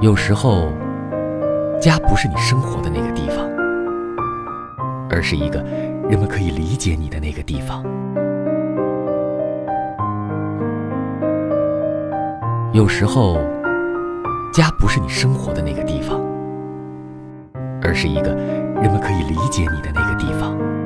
有时候家不是你生活的那个地方而是一个人们可以理解你的那个地方。有时候家不是你生活的那个地方而是一个人们可以理解你的那个地方。